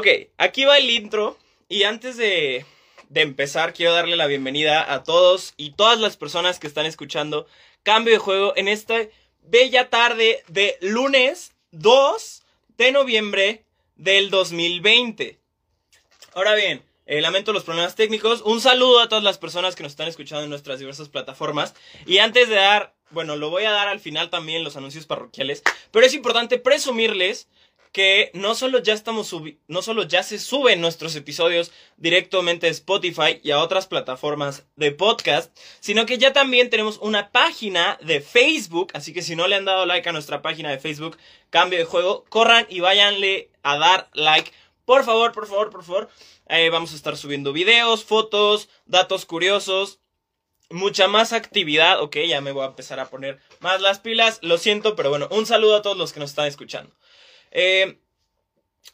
Ok, aquí va el intro y antes de, de empezar quiero darle la bienvenida a todos y todas las personas que están escuchando Cambio de Juego en esta bella tarde de lunes 2 de noviembre del 2020. Ahora bien, eh, lamento los problemas técnicos. Un saludo a todas las personas que nos están escuchando en nuestras diversas plataformas. Y antes de dar, bueno, lo voy a dar al final también los anuncios parroquiales, pero es importante presumirles que no solo ya estamos no solo ya se suben nuestros episodios directamente a Spotify y a otras plataformas de podcast, sino que ya también tenemos una página de Facebook, así que si no le han dado like a nuestra página de Facebook, Cambio de Juego, corran y váyanle a dar like. Por favor, por favor, por favor. Vamos a estar subiendo videos, fotos, datos curiosos, mucha más actividad. Ok, ya me voy a empezar a poner más las pilas. Lo siento, pero bueno, un saludo a todos los que nos están escuchando. Eh,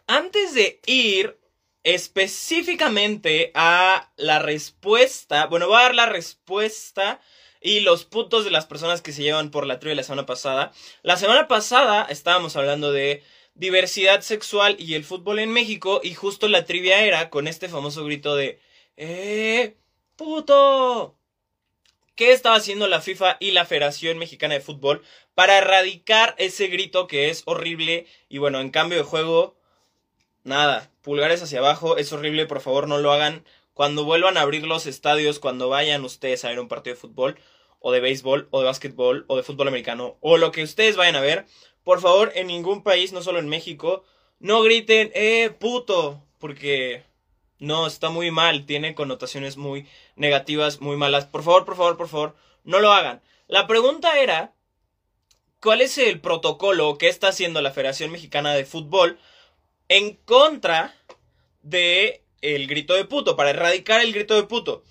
antes de ir específicamente a la respuesta, bueno, voy a dar la respuesta y los puntos de las personas que se llevan por la trivia la semana pasada. La semana pasada estábamos hablando de diversidad sexual y el fútbol en México y justo la trivia era con este famoso grito de ¡Eh! ¡Puto! ¿Qué estaba haciendo la FIFA y la Federación Mexicana de Fútbol para erradicar ese grito que es horrible? Y bueno, en cambio de juego, nada, pulgares hacia abajo, es horrible, por favor no lo hagan. Cuando vuelvan a abrir los estadios, cuando vayan ustedes a ver un partido de fútbol, o de béisbol, o de básquetbol, o de fútbol americano, o lo que ustedes vayan a ver, por favor, en ningún país, no solo en México, no griten, eh, puto, porque no, está muy mal, tiene connotaciones muy negativas, muy malas. Por favor, por favor, por favor, no lo hagan. La pregunta era, ¿cuál es el protocolo que está haciendo la Federación Mexicana de Fútbol en contra de el grito de puto, para erradicar el grito de puto?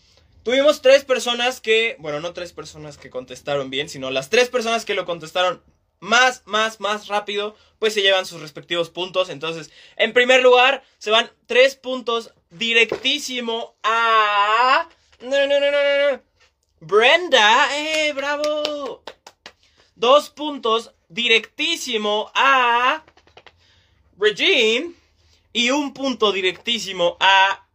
Tuvimos tres personas que, bueno, no tres personas que contestaron bien, sino las tres personas que lo contestaron más, más, más rápido, pues se llevan sus respectivos puntos. Entonces, en primer lugar, se van tres puntos directísimo a... No, no, no, no, no. Brenda, eh, bravo. Dos puntos directísimo a Regine y un punto directísimo a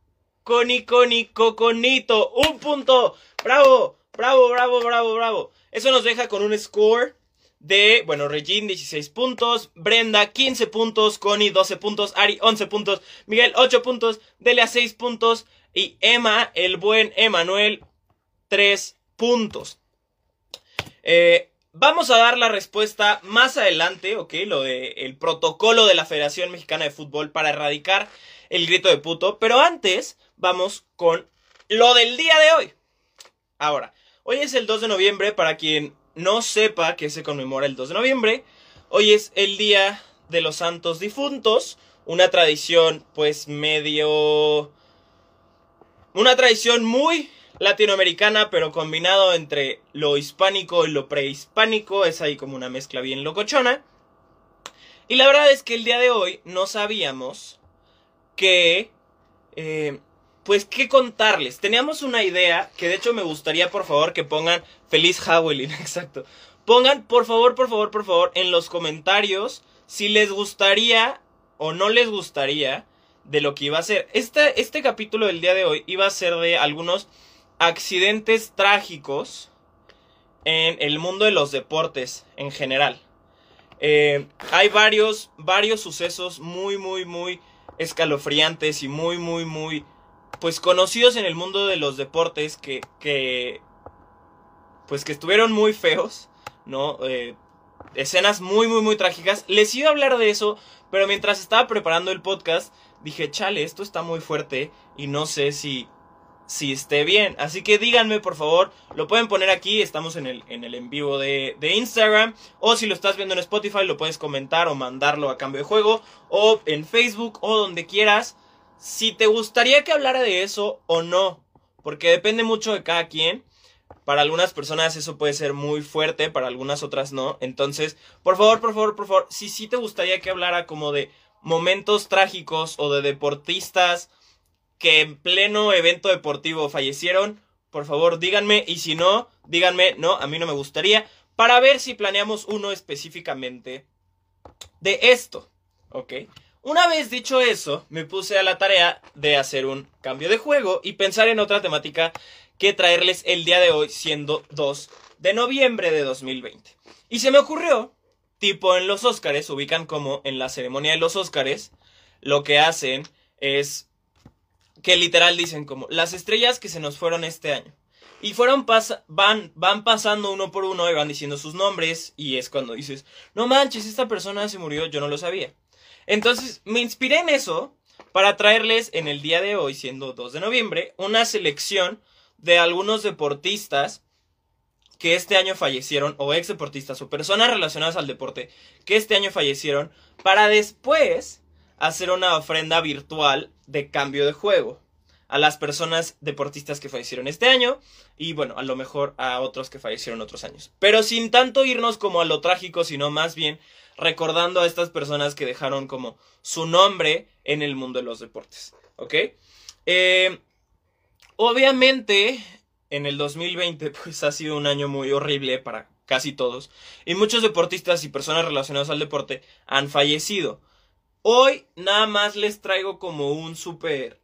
Coni Coni Coconito. Un punto. Bravo, bravo, bravo, bravo, bravo. Eso nos deja con un score de, bueno, Regine 16 puntos, Brenda 15 puntos, Connie 12 puntos, Ari 11 puntos, Miguel 8 puntos, Delia 6 puntos y Emma, el buen Emanuel, 3 puntos. Eh, vamos a dar la respuesta más adelante, ok, lo de el protocolo de la Federación Mexicana de Fútbol para erradicar el grito de puto, pero antes vamos con lo del día de hoy. Ahora, hoy es el 2 de noviembre para quien no sepa que se conmemora el 2 de noviembre, hoy es el Día de los Santos Difuntos, una tradición pues medio... Una tradición muy latinoamericana, pero combinado entre lo hispánico y lo prehispánico, es ahí como una mezcla bien locochona. Y la verdad es que el día de hoy no sabíamos que eh, pues, ¿qué contarles? Teníamos una idea que de hecho me gustaría, por favor, que pongan feliz Halloween, exacto. Pongan, por favor, por favor, por favor, en los comentarios si les gustaría o no les gustaría de lo que iba a ser. Este, este capítulo del día de hoy iba a ser de algunos accidentes trágicos en el mundo de los deportes en general. Eh, hay varios, varios sucesos muy, muy, muy escalofriantes y muy, muy, muy pues conocidos en el mundo de los deportes que, que pues que estuvieron muy feos, ¿no? Eh, escenas muy, muy, muy trágicas. Les iba a hablar de eso, pero mientras estaba preparando el podcast, dije, chale, esto está muy fuerte y no sé si, si esté bien. Así que díganme, por favor, lo pueden poner aquí, estamos en el en, el en vivo de, de Instagram, o si lo estás viendo en Spotify, lo puedes comentar o mandarlo a cambio de juego, o en Facebook, o donde quieras si te gustaría que hablara de eso o no, porque depende mucho de cada quien. Para algunas personas eso puede ser muy fuerte, para algunas otras no. Entonces, por favor, por favor, por favor, si sí te gustaría que hablara como de momentos trágicos o de deportistas que en pleno evento deportivo fallecieron, por favor díganme y si no, díganme, no, a mí no me gustaría, para ver si planeamos uno específicamente de esto, ¿ok? Una vez dicho eso, me puse a la tarea de hacer un cambio de juego y pensar en otra temática que traerles el día de hoy, siendo 2 de noviembre de 2020. Y se me ocurrió, tipo en los Óscares, ubican como en la ceremonia de los Óscares, lo que hacen es que literal dicen como las estrellas que se nos fueron este año. Y fueron van, van pasando uno por uno y van diciendo sus nombres y es cuando dices, no manches, esta persona se murió, yo no lo sabía. Entonces me inspiré en eso para traerles en el día de hoy, siendo 2 de noviembre, una selección de algunos deportistas que este año fallecieron, o ex deportistas, o personas relacionadas al deporte que este año fallecieron, para después hacer una ofrenda virtual de cambio de juego a las personas deportistas que fallecieron este año y bueno, a lo mejor a otros que fallecieron otros años. Pero sin tanto irnos como a lo trágico, sino más bien recordando a estas personas que dejaron como su nombre en el mundo de los deportes. ¿Ok? Eh, obviamente, en el 2020 pues ha sido un año muy horrible para casi todos y muchos deportistas y personas relacionadas al deporte han fallecido. Hoy nada más les traigo como un súper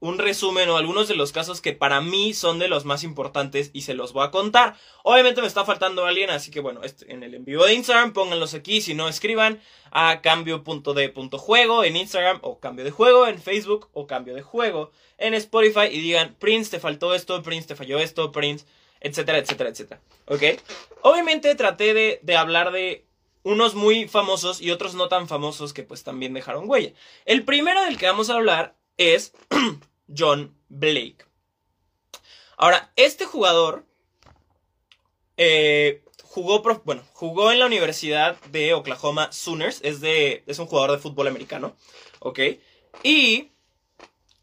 un resumen o algunos de los casos que para mí son de los más importantes y se los voy a contar. Obviamente me está faltando alguien, así que bueno, este, en el envío de Instagram pónganlos aquí, si no escriban a cambio.de.juego en Instagram o cambio de juego en Facebook o cambio de juego en Spotify y digan, Prince, te faltó esto, Prince, te falló esto, Prince, etcétera, etcétera, etcétera. ¿Ok? Obviamente traté de, de hablar de unos muy famosos y otros no tan famosos que pues también dejaron huella. El primero del que vamos a hablar es John Blake. Ahora, este jugador eh, jugó, bueno, jugó en la Universidad de Oklahoma Sooners, es, de, es un jugador de fútbol americano, ¿ok? Y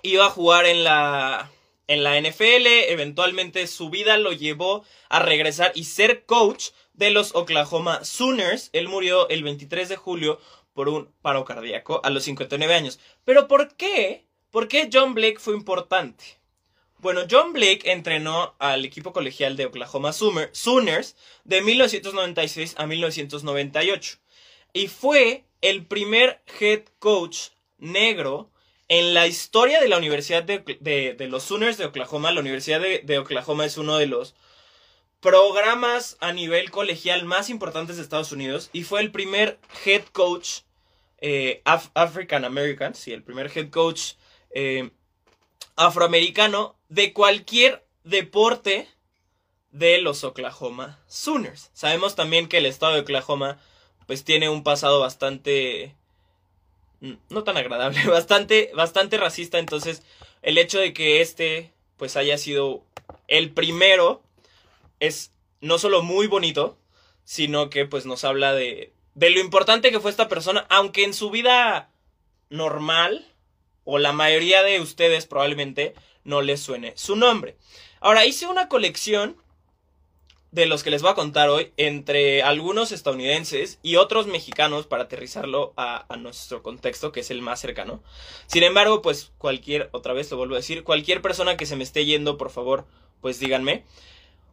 iba a jugar en la, en la NFL, eventualmente su vida lo llevó a regresar y ser coach de los Oklahoma Sooners. Él murió el 23 de julio por un paro cardíaco a los 59 años. Pero ¿por qué ¿Por qué John Blake fue importante? Bueno, John Blake entrenó al equipo colegial de Oklahoma Sooners de 1996 a 1998 y fue el primer head coach negro en la historia de la Universidad de, los Sooners de Oklahoma. La Universidad de, Oklahoma es uno de los programas a nivel colegial más importantes de Estados Unidos y fue el primer head coach eh, African American, sí, el primer head coach eh, afroamericano de cualquier deporte de los Oklahoma Sooners. Sabemos también que el estado de Oklahoma pues tiene un pasado bastante no tan agradable, bastante bastante racista, entonces el hecho de que este pues haya sido el primero es no solo muy bonito, sino que pues nos habla de de lo importante que fue esta persona, aunque en su vida normal o la mayoría de ustedes probablemente no les suene su nombre. Ahora, hice una colección de los que les voy a contar hoy entre algunos estadounidenses y otros mexicanos para aterrizarlo a, nuestro contexto, que es el más cercano. Sin embargo, pues cualquier, otra vez lo vuelvo a decir, cualquier persona que se me esté yendo, por favor, pues díganme.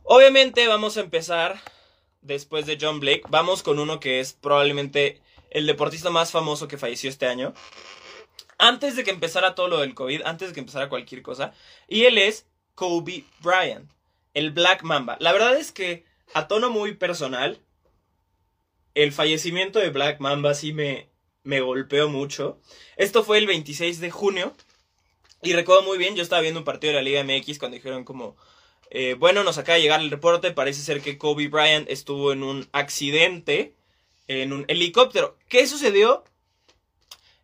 Obviamente vamos a empezar después de John Blake. Vamos con uno que es probablemente el deportista más famoso que falleció este año antes de que empezara todo lo del COVID, antes de que empezara cualquier cosa. Y él es Kobe Bryant, el Black Mamba. La verdad es que, a tono muy personal, el fallecimiento de Black Mamba sí me, me golpeó mucho. Esto fue el 26 de junio. Y recuerdo muy bien, yo estaba viendo un partido de la Liga MX cuando dijeron como... Eh, bueno, nos acaba de llegar el reporte, parece ser que Kobe Bryant estuvo en un accidente en un helicóptero. ¿Qué sucedió?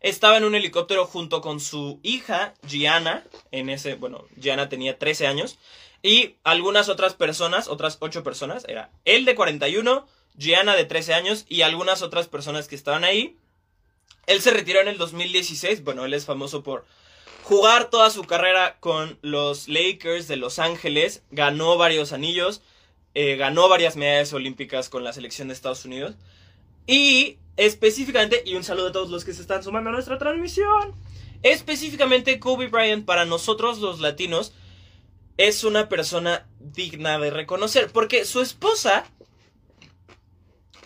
estaba en un helicóptero junto con su hija, Gianna, en ese, bueno, Gianna tenía 13 años, y algunas otras personas, otras 8 personas, era él de 41, Gianna de 13 años y algunas otras personas que estaban ahí. Él se retiró en el 2016, bueno, él es famoso por jugar toda su carrera con los Lakers de Los Ángeles, ganó varios anillos, eh, ganó varias medallas olímpicas con la selección de Estados Unidos. Y específicamente, y un saludo a todos los que se están sumando a nuestra transmisión. Específicamente, Kobe Bryant para nosotros los latinos es una persona digna de reconocer. Porque su esposa,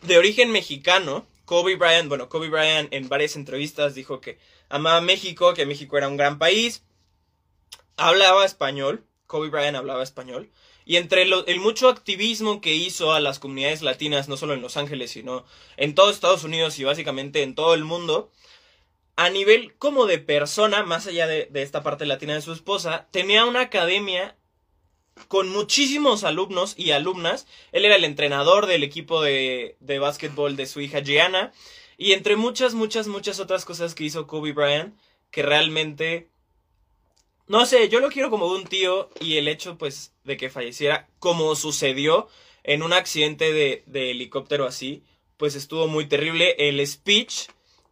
de origen mexicano, Kobe Bryant, bueno, Kobe Bryant en varias entrevistas dijo que amaba México, que México era un gran país. Hablaba español, Kobe Bryant hablaba español. Y entre el mucho activismo que hizo a las comunidades latinas, no solo en Los Ángeles, sino en todo Estados Unidos y básicamente en todo el mundo, a nivel como de persona, más allá de, esta parte latina de su esposa, tenía una academia con muchísimos alumnos y alumnas. Él era el entrenador del equipo de, de básquetbol de su hija Gianna. Y entre muchas, muchas, muchas otras cosas que hizo Kobe Bryant, que realmente no sé, yo lo quiero como un tío y el hecho pues de que falleciera como sucedió en un accidente de, helicóptero así, pues estuvo muy terrible. El speech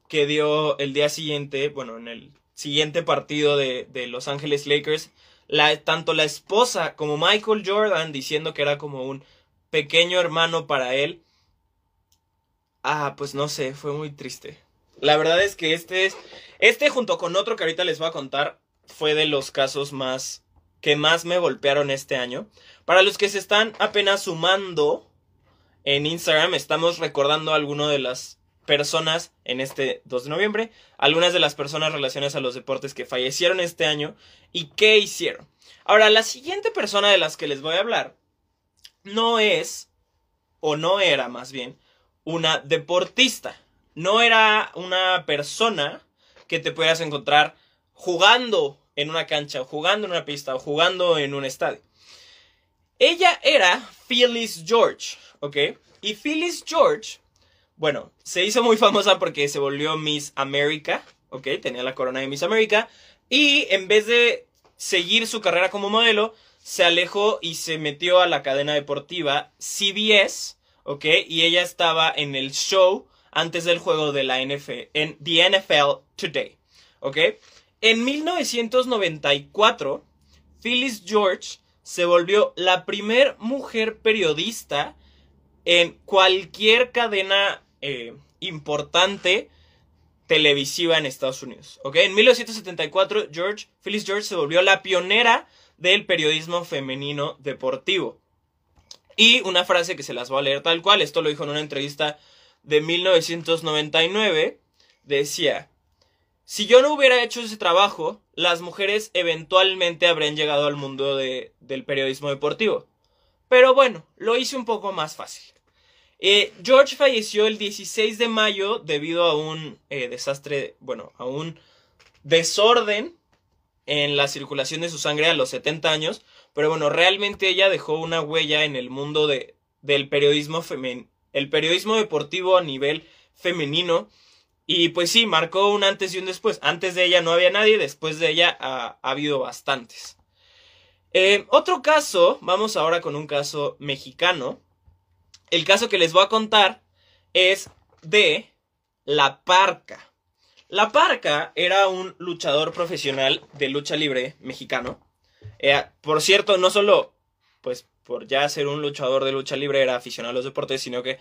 que dio el día siguiente, bueno, en el siguiente partido de, de Los Ángeles Lakers, la, tanto la esposa como Michael Jordan diciendo que era como un pequeño hermano para él. Ah, pues no sé, fue muy triste. La verdad es que este es, este junto con otro que ahorita les voy a contar, fue de los casos más que más me golpearon este año. Para los que se están apenas sumando en Instagram, estamos recordando a algunas de las personas en este 2 de noviembre, algunas de las personas relacionadas a los deportes que fallecieron este año y qué hicieron. Ahora, la siguiente persona de las que les voy a hablar no es, o no era más bien, una deportista. No era una persona que te puedas encontrar jugando en una cancha, o jugando en una pista, o jugando en un estadio. Ella era Phyllis George, ¿ok? Y Phyllis George, bueno, se hizo muy famosa porque se volvió Miss America, ¿ok? Tenía la corona de Miss America. Y en vez de seguir su carrera como modelo, se alejó y se metió a la cadena deportiva CBS, ¿ok? Y ella estaba en el show antes del juego de la NFL, en The NFL Today, ¿ok? En 1994, Phyllis George se volvió la primer mujer periodista en cualquier cadena eh, importante televisiva en Estados Unidos. En 1974, George, Phyllis George se volvió la pionera del periodismo femenino deportivo. Y una frase que se las voy a leer tal cual, esto lo dijo en una entrevista de 1999, decía, si yo no hubiera hecho ese trabajo, las mujeres eventualmente habrían llegado al mundo del periodismo deportivo. Pero bueno, lo hice un poco más fácil. Eh, George falleció el 16 de mayo debido a un eh, desastre, bueno, a un desorden en la circulación de su sangre a los 70 años. Pero bueno, realmente ella dejó una huella en el mundo de, del periodismo el periodismo deportivo a nivel femenino y pues sí, marcó un antes y un después. Antes de ella no había nadie, después de ella ha, habido bastantes. Eh, otro caso, vamos ahora con un caso mexicano. El caso que les voy a contar es de La Parca. La Parca era un luchador profesional de lucha libre mexicano. Eh, por cierto, no solo, pues, por ya ser un luchador de lucha libre era aficionado a los deportes, sino que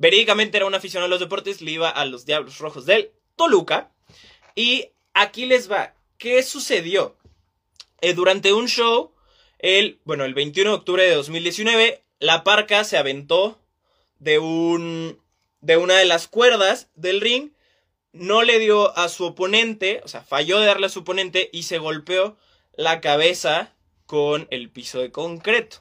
Verídicamente era un aficionado a los deportes, le iba a los Diablos Rojos del Toluca. Y aquí les va. ¿Qué sucedió? Eh, durante un show, el, bueno, el 21 de octubre de 2019, la parca se aventó de un, de una de las cuerdas del ring, no le dio a su oponente, o sea, falló de darle a su oponente y se golpeó la cabeza con el piso de concreto.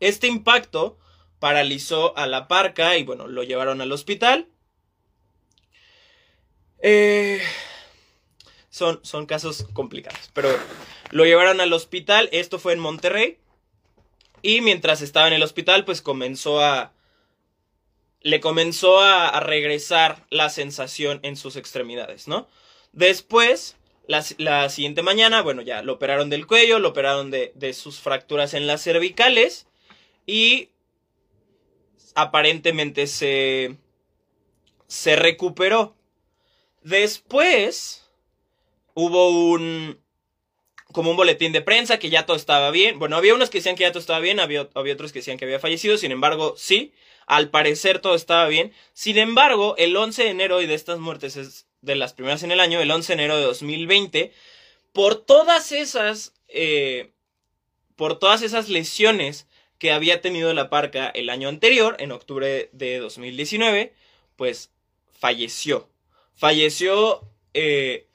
Este impacto paralizó a la parca y bueno, lo llevaron al hospital. Eh, son, son casos complicados, pero lo llevaron al hospital, esto fue en Monterrey, y mientras estaba en el hospital, pues comenzó a... Le comenzó a, regresar la sensación en sus extremidades, ¿no? Después, la, siguiente mañana, bueno, ya lo operaron del cuello, lo operaron de, de sus fracturas en las cervicales y aparentemente se, se recuperó. Después hubo un como un boletín de prensa que ya todo estaba bien. Bueno, había unos que decían que ya todo estaba bien, había, había otros que decían que había fallecido, sin embargo, sí, al parecer todo estaba bien. Sin embargo, el 11 de enero, y de estas muertes es de las primeras en el año, el 11 de enero de 2020, por todas esas, eh, por todas esas lesiones que había tenido la parca el año anterior, en octubre de 2019, pues falleció. Falleció eh,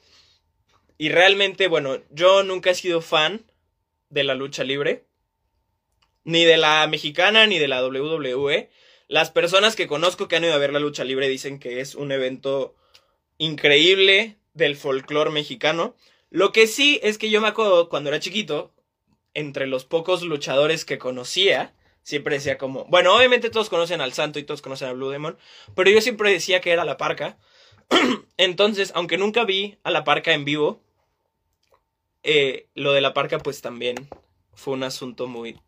y realmente, bueno, yo nunca he sido fan de la lucha libre, ni de la mexicana, ni de la WWE. Las personas que conozco que han ido a ver la lucha libre dicen que es un evento increíble del folclore mexicano. Lo que sí es que yo me acuerdo cuando era chiquito, entre los pocos luchadores que conocía, siempre decía como, bueno, obviamente todos conocen al Santo y todos conocen a Blue Demon, pero yo siempre decía que era la Parca. Entonces, aunque nunca vi a la Parca en vivo, eh, lo de la Parca pues también fue un asunto muy,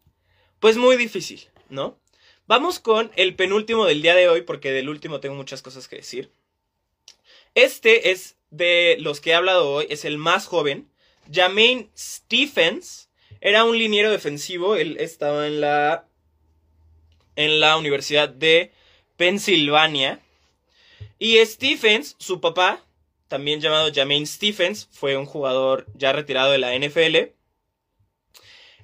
pues muy difícil, ¿no? Vamos con el penúltimo del día de hoy, porque del último tengo muchas cosas que decir. Este es de los que he hablado hoy, es el más joven. Jermaine Stephens era un liniero defensivo, él estaba en la en la Universidad de Pensilvania. Y Stephens, su papá, también llamado Jermaine Stephens, fue un jugador ya retirado de la NFL.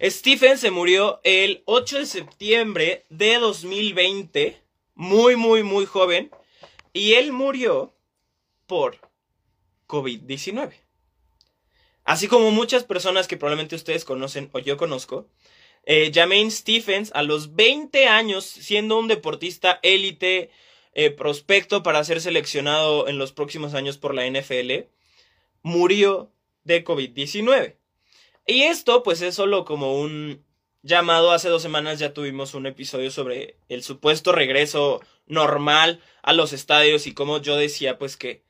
Stephens se murió el 8 de septiembre de 2020, muy, muy, muy joven, y él murió por COVID-19. Así como muchas personas que probablemente ustedes conocen o yo conozco, eh, Jermaine Stephens a los 20 años, siendo un deportista élite, eh, prospecto para ser seleccionado en los próximos años por la NFL, murió de COVID-19. Y esto pues es solo como un llamado. Hace dos semanas ya tuvimos un episodio sobre el supuesto regreso normal a los estadios y como yo decía pues que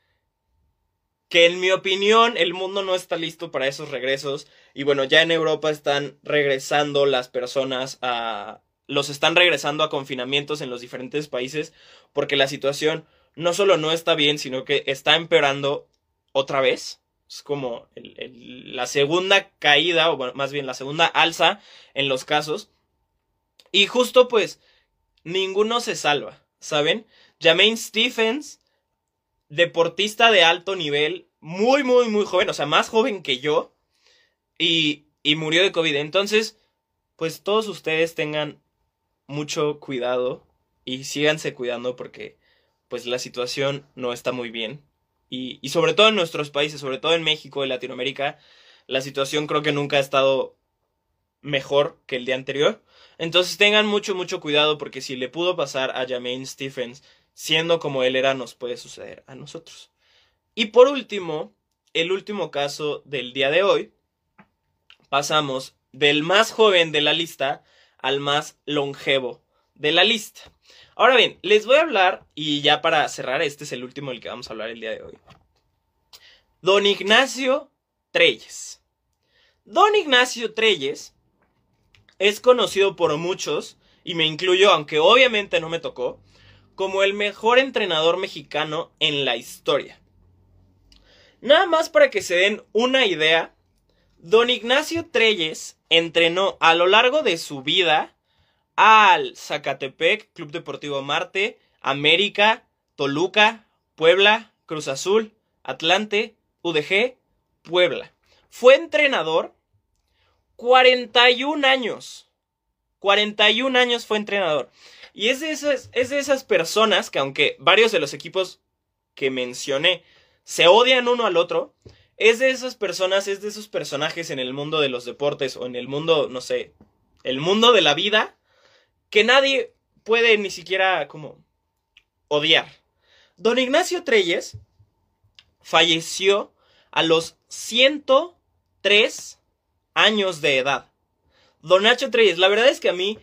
que en mi opinión el mundo no está listo para esos regresos y bueno ya en Europa están regresando las personas a los están regresando a confinamientos en los diferentes países porque la situación no solo no está bien, sino que está empeorando otra vez. Es como la segunda caída, o más bien la segunda alza en los casos. Y justo pues, ninguno se salva, ¿saben? Jermaine Stephens, deportista de alto nivel, muy, muy, muy joven, o sea, más joven que yo, y, y murió de COVID. Entonces, pues todos ustedes tengan mucho cuidado y síganse cuidando porque pues la situación no está muy bien. Y, y sobre todo en nuestros países, sobre todo en México y Latinoamérica, la situación creo que nunca ha estado mejor que el día anterior. Entonces tengan mucho, mucho cuidado porque si le pudo pasar a Jermaine Stephens siendo como él era, nos puede suceder a nosotros. Y por último, el último caso del día de hoy, pasamos del más joven de la lista al más longevo de la lista. Ahora bien, les voy a hablar, y ya para cerrar, este es el último del que vamos a hablar el día de hoy. Don Ignacio Treyes. Don Ignacio Treyes es conocido por muchos, y me incluyo, aunque obviamente no me tocó, como el mejor entrenador mexicano en la historia. Nada más para que se den una idea, Don Ignacio Treyes entrenó a lo largo de su vida al Zacatepec, Club Deportivo Marte, América, Toluca, Puebla, Cruz Azul, Atlante, UDG, Puebla. Fue entrenador 41 años. 41 años fue entrenador. Y es de, esas, es de esas personas que aunque varios de los equipos que mencioné se odian uno al otro, es de esas personas, es de esos personajes en el mundo de los deportes o en el mundo, no sé, el mundo de la vida, que nadie puede ni siquiera como odiar. Don Ignacio Treyes falleció a los 103 años de edad. Don Nacho Treyes, la verdad es que a mí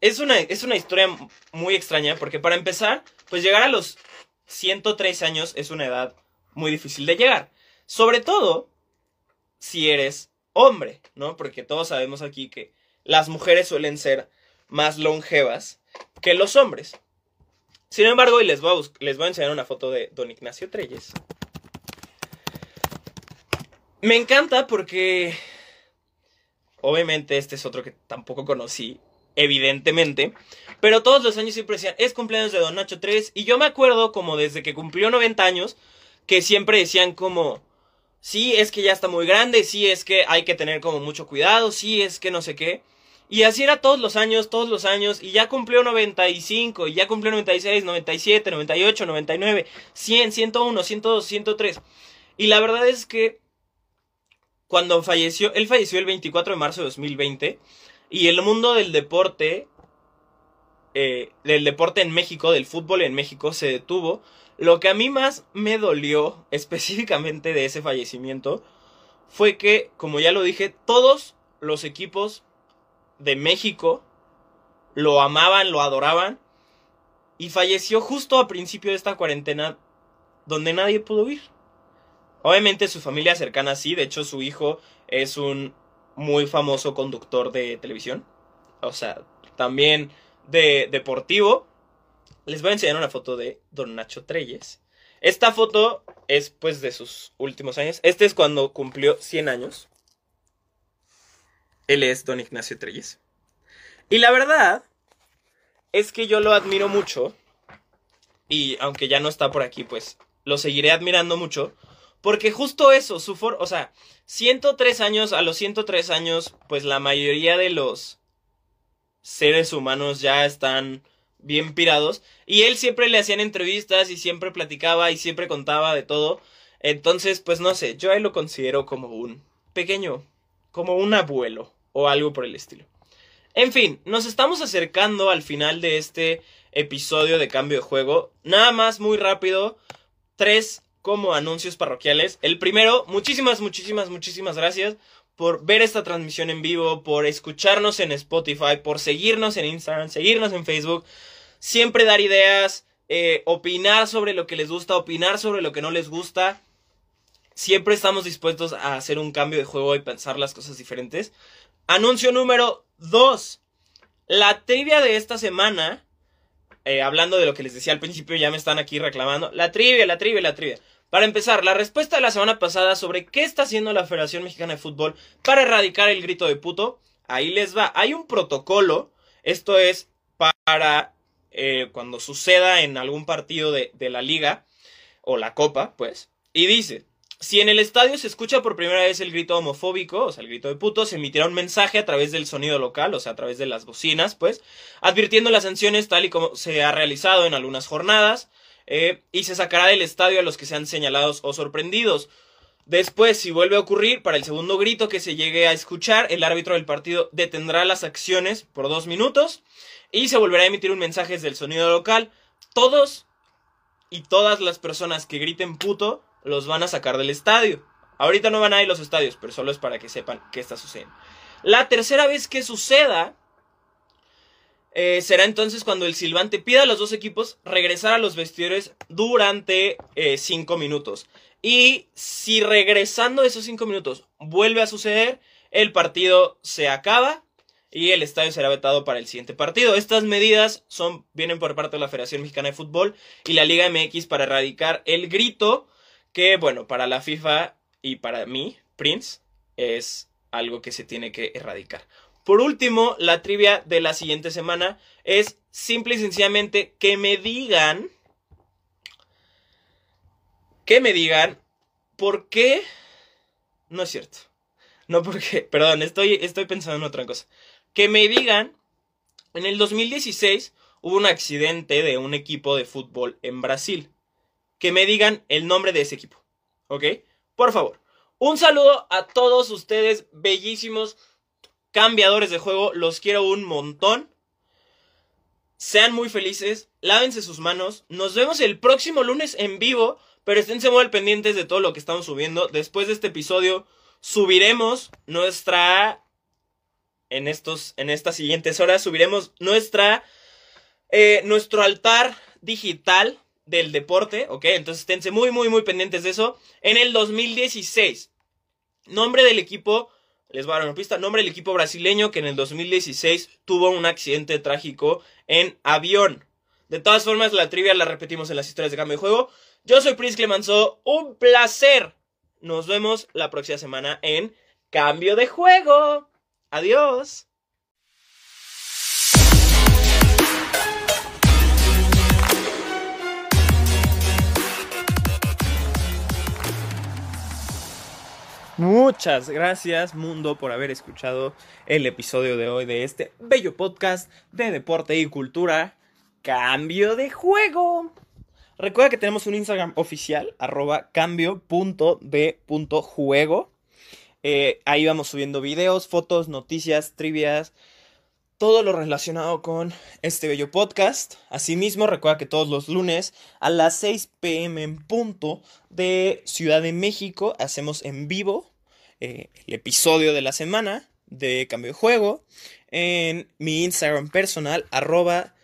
es una, es una historia muy extraña porque para empezar, pues llegar a los 103 años es una edad muy difícil de llegar. Sobre todo si eres hombre, ¿no? Porque todos sabemos aquí que las mujeres suelen ser más longevas que los hombres. Sin embargo, y les voy a, les voy a enseñar una foto de don Ignacio Treyes. Me encanta porque obviamente este es otro que tampoco conocí, evidentemente, pero todos los años siempre decían, es cumpleaños de Don Nacho Treyes, y yo me acuerdo como desde que cumplió 90 años, que siempre decían como, sí, es que ya está muy grande, sí, es que hay que tener como mucho cuidado, sí, es que no sé qué. Y así era todos los años, todos los años, y ya cumplió 95, y ya cumplió 96, 97, 98, 99, 100, 101, 102, 103. Y la verdad es que cuando falleció, él falleció el 24 de marzo de 2020, y el mundo del deporte, eh, del deporte en México, del fútbol en México, se detuvo. Lo que a mí más me dolió específicamente de ese fallecimiento fue que, como ya lo dije, todos los equipos de México lo amaban, lo adoraban y falleció justo a principio de esta cuarentena donde nadie pudo ir. Obviamente su familia cercana sí, de hecho su hijo es un muy famoso conductor de televisión, o sea, también de deportivo. Les voy a enseñar una foto de Don Nacho Treyes. Esta foto es pues de sus últimos años. Este es cuando cumplió 100 años. Él es Don Ignacio Treyes. Y la verdad es que yo lo admiro mucho. Y aunque ya no está por aquí, pues lo seguiré admirando mucho. Porque justo eso, su for o sea, 103 años, a los 103 años, pues la mayoría de los seres humanos ya están bien pirados. Y él siempre le hacían entrevistas y siempre platicaba y siempre contaba de todo. Entonces, pues no sé, yo a él lo considero como un pequeño, como un abuelo o algo por el estilo. En fin, nos estamos acercando al final de este episodio de cambio de juego. Nada más muy rápido. Tres como anuncios parroquiales. El primero, muchísimas, muchísimas, muchísimas gracias por ver esta transmisión en vivo, por escucharnos en Spotify, por seguirnos en Instagram, seguirnos en Facebook. Siempre dar ideas, eh, opinar sobre lo que les gusta, opinar sobre lo que no les gusta. Siempre estamos dispuestos a hacer un cambio de juego y pensar las cosas diferentes. Anuncio número 2. La trivia de esta semana, eh, hablando de lo que les decía al principio, ya me están aquí reclamando. La trivia, la trivia, la trivia. Para empezar, la respuesta de la semana pasada sobre qué está haciendo la Federación Mexicana de Fútbol para erradicar el grito de puto. Ahí les va. Hay un protocolo. Esto es para eh, cuando suceda en algún partido de, de la liga o la copa, pues. Y dice, si en el estadio se escucha por primera vez el grito homofóbico, o sea, el grito de puto, se emitirá un mensaje a través del sonido local, o sea, a través de las bocinas, pues, advirtiendo las sanciones tal y como se ha realizado en algunas jornadas, eh, y se sacará del estadio a los que sean señalados o sorprendidos. Después, si vuelve a ocurrir, para el segundo grito que se llegue a escuchar, el árbitro del partido detendrá las acciones por dos minutos y se volverá a emitir un mensaje desde el sonido local. Todos y todas las personas que griten puto los van a sacar del estadio. Ahorita no van a ir los estadios, pero solo es para que sepan qué está sucediendo. La tercera vez que suceda eh, será entonces cuando el silbante pida a los dos equipos regresar a los vestidores durante eh, cinco minutos. Y si regresando esos cinco minutos vuelve a suceder, el partido se acaba y el estadio será vetado para el siguiente partido. Estas medidas son, vienen por parte de la Federación Mexicana de Fútbol y la Liga MX para erradicar el grito que bueno, para la FIFA y para mí, Prince, es algo que se tiene que erradicar. Por último, la trivia de la siguiente semana es simple y sencillamente que me digan, que me digan por qué... No es cierto. No porque, perdón, estoy, estoy pensando en otra cosa. Que me digan, en el 2016 hubo un accidente de un equipo de fútbol en Brasil que me digan el nombre de ese equipo. ¿Ok? Por favor. Un saludo a todos ustedes, bellísimos cambiadores de juego. Los quiero un montón. Sean muy felices. Lávense sus manos. Nos vemos el próximo lunes en vivo. Pero esténse muy pendientes de todo lo que estamos subiendo. Después de este episodio subiremos nuestra... En, estos, en estas siguientes horas subiremos nuestra... Eh, nuestro altar digital del deporte, ¿ok? Entonces esténse muy, muy, muy pendientes de eso. En el 2016, nombre del equipo, les voy a dar una pista, nombre del equipo brasileño que en el 2016 tuvo un accidente trágico en avión. De todas formas, la trivia la repetimos en las historias de cambio de juego. Yo soy Prince Clemenceau, un placer. Nos vemos la próxima semana en Cambio de Juego. Adiós. Muchas gracias mundo por haber escuchado el episodio de hoy de este bello podcast de deporte y cultura. Cambio de juego. Recuerda que tenemos un Instagram oficial, arroba cambio.de.juego. Eh, ahí vamos subiendo videos, fotos, noticias, trivias, todo lo relacionado con este bello podcast. Asimismo, recuerda que todos los lunes a las 6 pm en punto de Ciudad de México hacemos en vivo eh, el episodio de la semana de Cambio de Juego en mi Instagram personal, arroba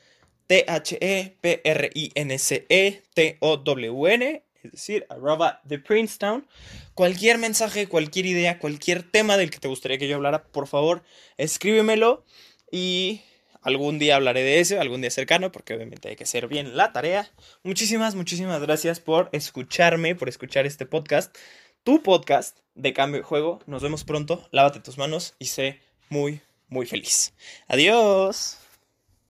T-H-E-P-R-I-N-C-E-T-O-W-N, es decir, arroba de Princetown. Cualquier mensaje, cualquier idea, cualquier tema del que te gustaría que yo hablara, por favor, escríbemelo y algún día hablaré de eso, algún día cercano, porque obviamente hay que hacer bien la tarea. Muchísimas, muchísimas gracias por escucharme, por escuchar este podcast, tu podcast de cambio de juego. Nos vemos pronto, lávate tus manos y sé muy, muy feliz. Adiós.